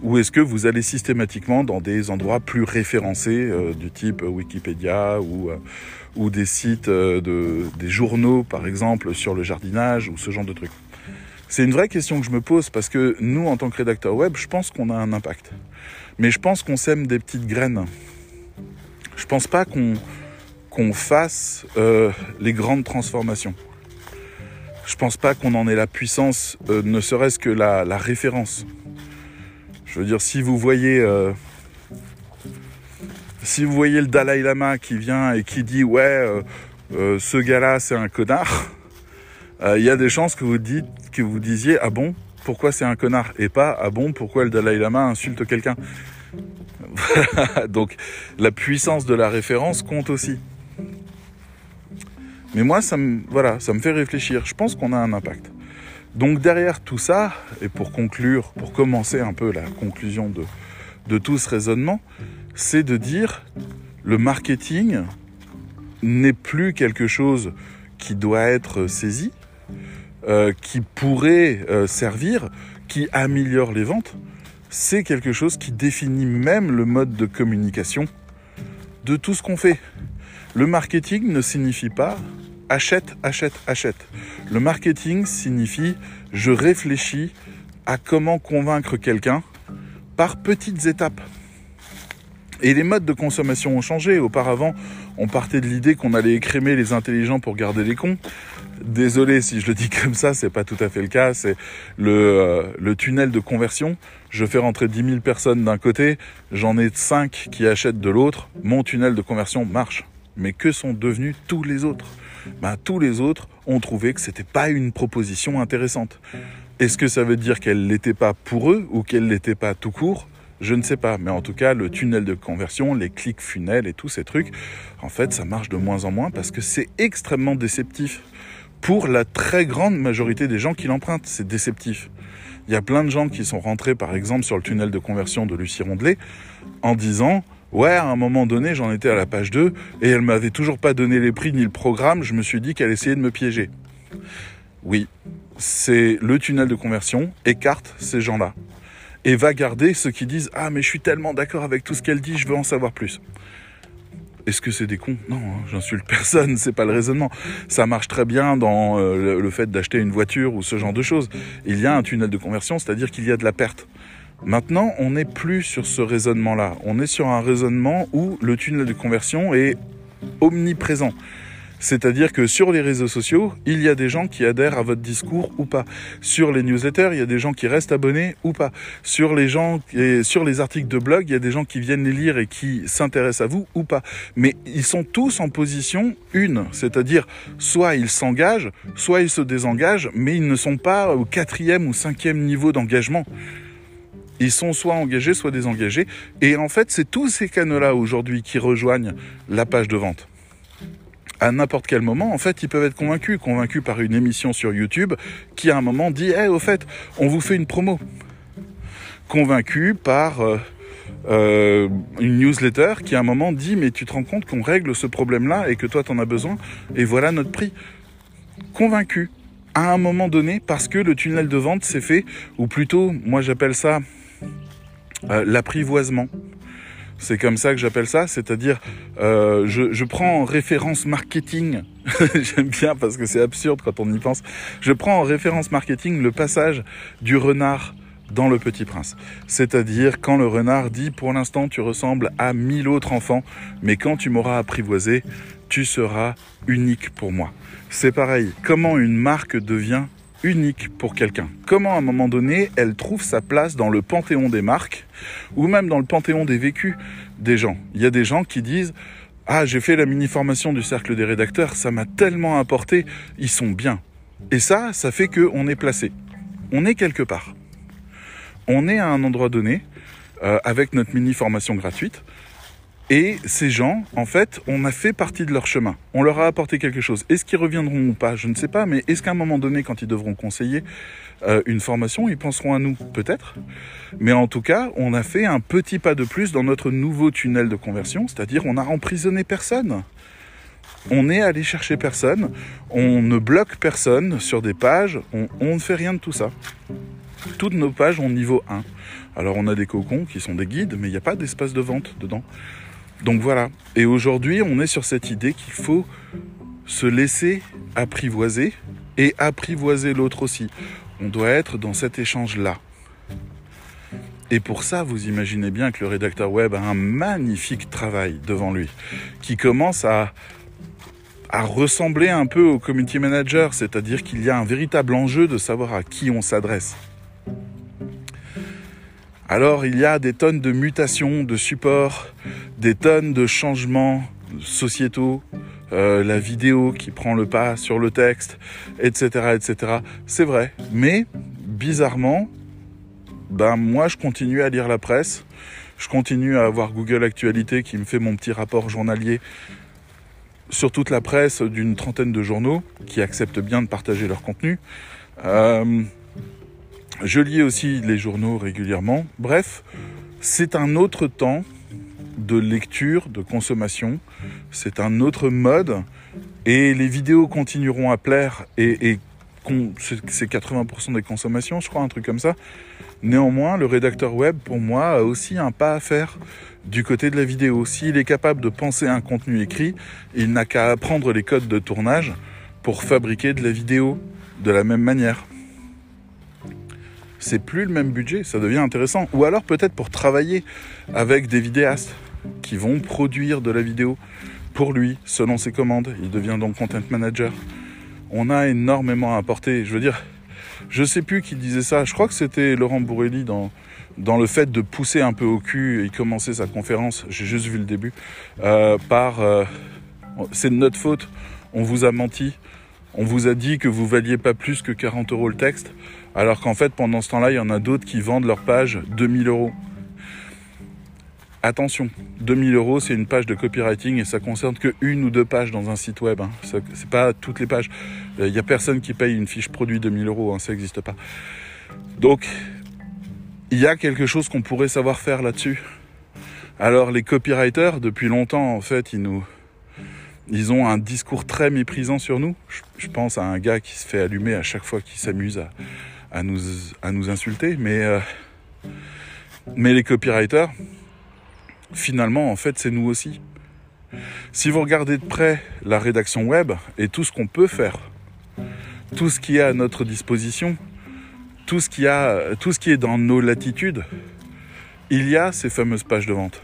Ou est-ce que vous allez systématiquement dans des endroits plus référencés euh, du type Wikipédia ou, euh, ou des sites euh, de, des journaux par exemple sur le jardinage ou ce genre de trucs? C'est une vraie question que je me pose parce que nous en tant que rédacteur web, je pense qu'on a un impact. Mais je pense qu'on sème des petites graines. Je pense pas qu'on fasse les grandes transformations. Je pense pas qu'on en ait la puissance, ne serait-ce que la référence. Je veux dire, si vous voyez, euh, si vous voyez le Dalai Lama qui vient et qui dit ouais, euh, euh, ce gars-là c'est un connard, il y a des chances que vous disiez ah bon, pourquoi c'est un connard et pas ah bon, pourquoi le Dalai Lama insulte quelqu'un? Donc la puissance de la référence compte aussi. Mais moi, ça me, voilà, ça me fait réfléchir. Je pense qu'on a un impact. Donc derrière tout ça, et pour conclure, pour commencer un peu la conclusion de, de tout ce raisonnement, c'est de dire le marketing n'est plus quelque chose qui doit être saisi, euh, qui pourrait euh, servir, qui améliore les ventes. C'est quelque chose qui définit même le mode de communication de tout ce qu'on fait. Le marketing ne signifie pas achète, achète, achète. Le marketing signifie je réfléchis à comment convaincre quelqu'un par petites étapes. Et les modes de consommation ont changé. Auparavant, on partait de l'idée qu'on allait écrémer les intelligents pour garder les cons. Désolé si je le dis comme ça, c'est pas tout à fait le cas. C'est le, euh, le tunnel de conversion. Je fais rentrer 10 000 personnes d'un côté, j'en ai 5 qui achètent de l'autre. Mon tunnel de conversion marche. Mais que sont devenus tous les autres? Bah, tous les autres ont trouvé que c'était pas une proposition intéressante. Est-ce que ça veut dire qu'elle l'était pas pour eux ou qu'elle l'était pas tout court? Je ne sais pas, mais en tout cas, le tunnel de conversion, les clics funnels et tous ces trucs, en fait, ça marche de moins en moins parce que c'est extrêmement déceptif. Pour la très grande majorité des gens qui l'empruntent, c'est déceptif. Il y a plein de gens qui sont rentrés, par exemple, sur le tunnel de conversion de Lucie Rondelet en disant Ouais, à un moment donné, j'en étais à la page 2 et elle m'avait toujours pas donné les prix ni le programme. Je me suis dit qu'elle essayait de me piéger. Oui, c'est le tunnel de conversion, écarte ces gens-là et va garder ceux qui disent Ah, mais je suis tellement d'accord avec tout ce qu'elle dit, je veux en savoir plus. Est-ce que c'est des cons? Non, hein, j'insulte personne, c'est pas le raisonnement. Ça marche très bien dans euh, le fait d'acheter une voiture ou ce genre de choses. Il y a un tunnel de conversion, c'est-à-dire qu'il y a de la perte. Maintenant, on n'est plus sur ce raisonnement-là. On est sur un raisonnement où le tunnel de conversion est omniprésent. C'est-à-dire que sur les réseaux sociaux, il y a des gens qui adhèrent à votre discours ou pas. Sur les newsletters, il y a des gens qui restent abonnés ou pas. Sur les gens, et sur les articles de blog, il y a des gens qui viennent les lire et qui s'intéressent à vous ou pas. Mais ils sont tous en position une. C'est-à-dire, soit ils s'engagent, soit ils se désengagent, mais ils ne sont pas au quatrième ou cinquième niveau d'engagement. Ils sont soit engagés, soit désengagés. Et en fait, c'est tous ces canaux-là aujourd'hui qui rejoignent la page de vente à n'importe quel moment, en fait, ils peuvent être convaincus, convaincus par une émission sur YouTube qui à un moment dit, eh, au fait, on vous fait une promo. Convaincus par euh, euh, une newsletter qui à un moment dit, mais tu te rends compte qu'on règle ce problème-là et que toi, tu en as besoin, et voilà notre prix. Convaincus à un moment donné parce que le tunnel de vente s'est fait, ou plutôt, moi j'appelle ça euh, l'apprivoisement. C'est comme ça que j'appelle ça, c'est-à-dire euh, je, je, prends en référence marketing, j'aime bien parce que c'est absurde quand on y pense, je prends en référence marketing le passage du renard dans Le Petit Prince. C'est-à-dire quand le renard dit pour l'instant tu ressembles à mille autres enfants, mais quand tu m'auras apprivoisé, tu seras unique pour moi. C'est pareil, comment une marque devient unique pour quelqu'un. Comment à un moment donné, elle trouve sa place dans le panthéon des marques ou même dans le panthéon des vécus des gens? Il y a des gens qui disent "Ah, j'ai fait la mini formation du cercle des rédacteurs, ça m'a tellement apporté, ils sont bien." Et ça, ça fait que on est placé. On est quelque part. On est à un endroit donné euh, avec notre mini formation gratuite et ces gens, en fait, on a fait partie de leur chemin. On leur a apporté quelque chose. Est-ce qu'ils reviendront ou pas Je ne sais pas. Mais est-ce qu'à un moment donné, quand ils devront conseiller euh, une formation, ils penseront à nous Peut-être? Mais en tout cas, on a fait un petit pas de plus dans notre nouveau tunnel de conversion. C'est-à-dire, on a emprisonné personne. On est allé chercher personne. On ne bloque personne sur des pages. On ne fait rien de tout ça. Toutes nos pages ont niveau 1. Alors on a des cocons qui sont des guides, mais il n'y a pas d'espace de vente dedans. Donc voilà. Et aujourd'hui, on est sur cette idée qu'il faut se laisser apprivoiser et apprivoiser l'autre aussi. On doit être dans cet échange-là. Et pour ça, vous imaginez bien que le rédacteur web a un magnifique travail devant lui, qui commence à, ressembler un peu au community manager, c'est-à-dire qu'il y a un véritable enjeu de savoir à qui on s'adresse. Alors il y a des tonnes de mutations, de supports, des tonnes de changements sociétaux, euh, la vidéo qui prend le pas sur le texte, etc., etc. C'est vrai, mais bizarrement, ben moi je continue à lire la presse, je continue à avoir Google Actualité qui me fait mon petit rapport journalier sur toute la presse d'une trentaine de journaux qui acceptent bien de partager leur contenu. Euh, je lis aussi les journaux régulièrement. Bref, c'est un autre temps de lecture, de consommation. C'est un autre mode. Et les vidéos continueront à plaire. Et, c'est 80% des consommations, je crois, un truc comme ça. Néanmoins, le rédacteur web, pour moi, a aussi un pas à faire du côté de la vidéo. S'il est capable de penser un contenu écrit, il n'a qu'à apprendre les codes de tournage pour fabriquer de la vidéo de la même manière c'est plus le même budget, ça devient intéressant. Ou alors peut-être pour travailler avec des vidéastes qui vont produire de la vidéo pour lui, selon ses commandes. Il devient donc content manager. On a énormément à apporter. Je veux dire, je sais plus qui disait ça. Je crois que c'était Laurent Bourrelli dans, dans le fait de pousser un peu au cul. Il commençait sa conférence, j'ai juste vu le début, euh, par euh, c'est de notre faute, on vous a menti, on vous a dit que vous valiez pas plus que 40 euros le texte. Alors qu'en fait, pendant ce temps-là, il y en a d'autres qui vendent leur page 2000 euros. Attention, 2000 euros, c'est une page de copywriting et ça concerne que une ou deux pages dans un site web. Hein. C'est pas toutes les pages. Il y a personne qui paye une fiche produit 2000 euros, hein, ça n'existe pas. Donc, il y a quelque chose qu'on pourrait savoir faire là-dessus. Alors, les copywriters, depuis longtemps, en fait, ils nous, ils ont un discours très méprisant sur nous. Je, pense à un gars qui se fait allumer à chaque fois qu'il s'amuse à, à nous, à nous insulter, mais, euh, mais les copywriters, finalement, en fait, c'est nous aussi. Si vous regardez de près la rédaction web et tout ce qu'on peut faire, tout ce qui est à notre disposition, tout ce, qui a, tout ce qui est dans nos latitudes, il y a ces fameuses pages de vente.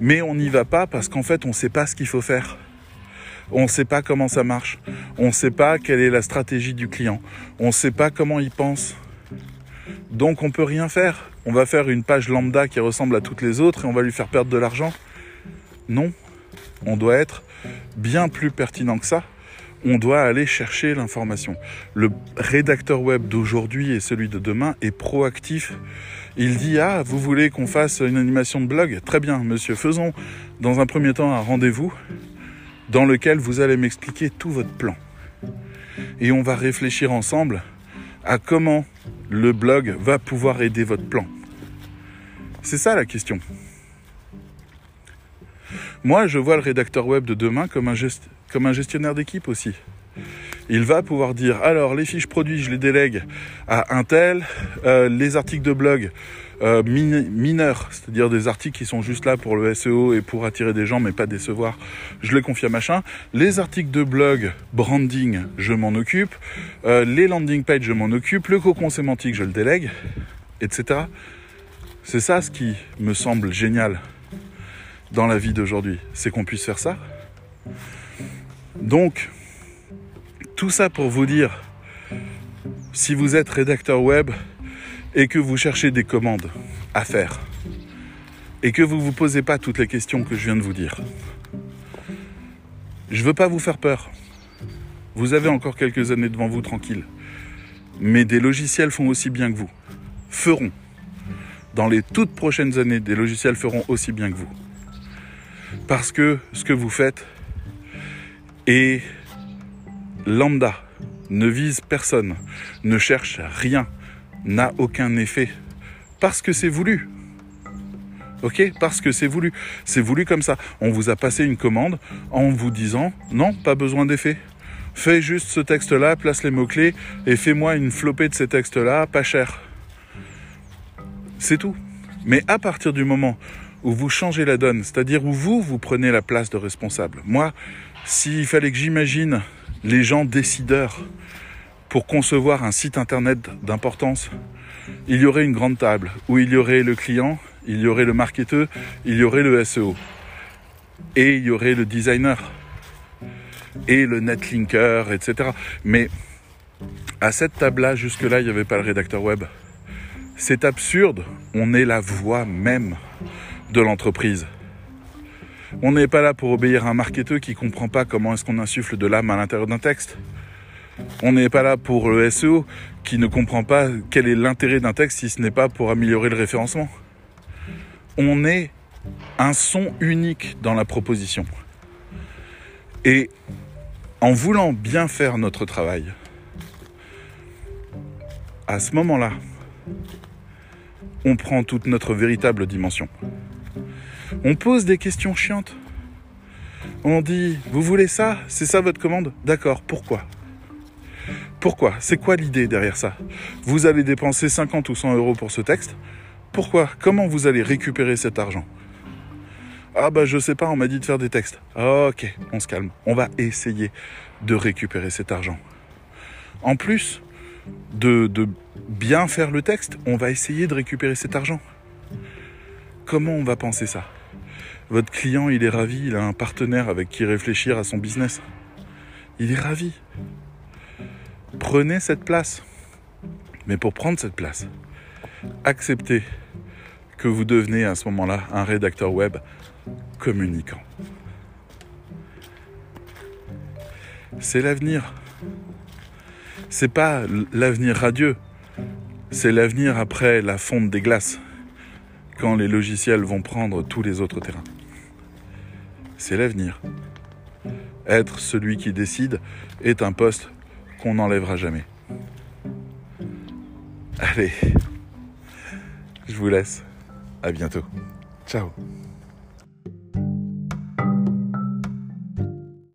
Mais on n'y va pas parce qu'en fait, on ne sait pas ce qu'il faut faire. On ne sait pas comment ça marche. On ne sait pas quelle est la stratégie du client. On ne sait pas comment il pense. Donc on peut rien faire. On va faire une page lambda qui ressemble à toutes les autres et on va lui faire perdre de l'argent. Non. On doit être bien plus pertinent que ça. On doit aller chercher l'information. Le rédacteur web d'aujourd'hui et celui de demain est proactif. Il dit Ah, vous voulez qu'on fasse une animation de blog? Très bien, monsieur, faisons dans un premier temps un rendez-vous dans lequel vous allez m'expliquer tout votre plan. Et on va réfléchir ensemble à comment le blog va pouvoir aider votre plan. C'est ça la question. Moi, je vois le rédacteur web de demain comme un, gestionnaire d'équipe aussi. Il va pouvoir dire alors les fiches produits, je les délègue à un tel, euh, les articles de blog, euh, mineurs, c'est-à-dire des articles qui sont juste là pour le SEO et pour attirer des gens mais pas décevoir, je les confie à machin. Les articles de blog, branding, je m'en occupe. Euh, les landing pages, je m'en occupe. Le cocon sémantique, je le délègue, etc. C'est ça ce qui me semble génial dans la vie d'aujourd'hui, c'est qu'on puisse faire ça. Donc, tout ça pour vous dire, si vous êtes rédacteur web, et que vous cherchez des commandes à faire et que vous ne vous posez pas toutes les questions que je viens de vous dire. Je ne veux pas vous faire peur. Vous avez encore quelques années devant vous tranquille. Mais des logiciels font aussi bien que vous. Feront. Dans les toutes prochaines années, des logiciels feront aussi bien que vous. Parce que ce que vous faites est lambda, ne vise personne, ne cherche rien, n'a aucun effet. Parce que c'est voulu. Ok? Parce que c'est voulu. C'est voulu comme ça. On vous a passé une commande en vous disant non, pas besoin d'effet. Fais juste ce texte-là, place les mots-clés et fais-moi une flopée de ces textes-là, pas cher. C'est tout. Mais à partir du moment où vous changez la donne, c'est-à-dire où vous, vous prenez la place de responsable. Moi, s'il fallait que j'imagine les gens décideurs pour concevoir un site internet d'importance, il y aurait une grande table où il y aurait le client, il y aurait le marketeur, il y aurait le SEO. Et il y aurait le designer. Et le netlinker, etc. Mais à cette table-là, jusque-là, il n'y avait pas le rédacteur web. C'est absurde. On est la voix même de l'entreprise. On n'est pas là pour obéir à un marketeur qui ne comprend pas comment est-ce qu'on insuffle de l'âme à l'intérieur d'un texte. On n'est pas là pour le SEO qui ne comprend pas quel est l'intérêt d'un texte si ce n'est pas pour améliorer le référencement. On est un son unique dans la proposition. Et en voulant bien faire notre travail, à ce moment-là, on prend toute notre véritable dimension. On pose des questions chiantes. On dit, vous voulez ça? C'est ça votre commande? D'accord, pourquoi? Pourquoi? C'est quoi l'idée derrière ça? Vous allez dépenser 50 ou 100 euros pour ce texte. Pourquoi? Comment vous allez récupérer cet argent? Ah bah je sais pas, on m'a dit de faire des textes. Ok, on se calme. On va essayer de récupérer cet argent. En plus de, de bien faire le texte, on va essayer de récupérer cet argent. Comment on va penser ça? Votre client, il est ravi, il a un partenaire avec qui réfléchir à son business. Il est ravi. Prenez cette place. Mais pour prendre cette place, acceptez que vous devenez à ce moment-là un rédacteur web communicant. C'est l'avenir. C'est pas l'avenir radieux. C'est l'avenir après la fonte des glaces, quand les logiciels vont prendre tous les autres terrains. C'est l'avenir. Être celui qui décide est un poste qu'on n'enlèvera jamais. Allez, je vous laisse. À bientôt. Ciao.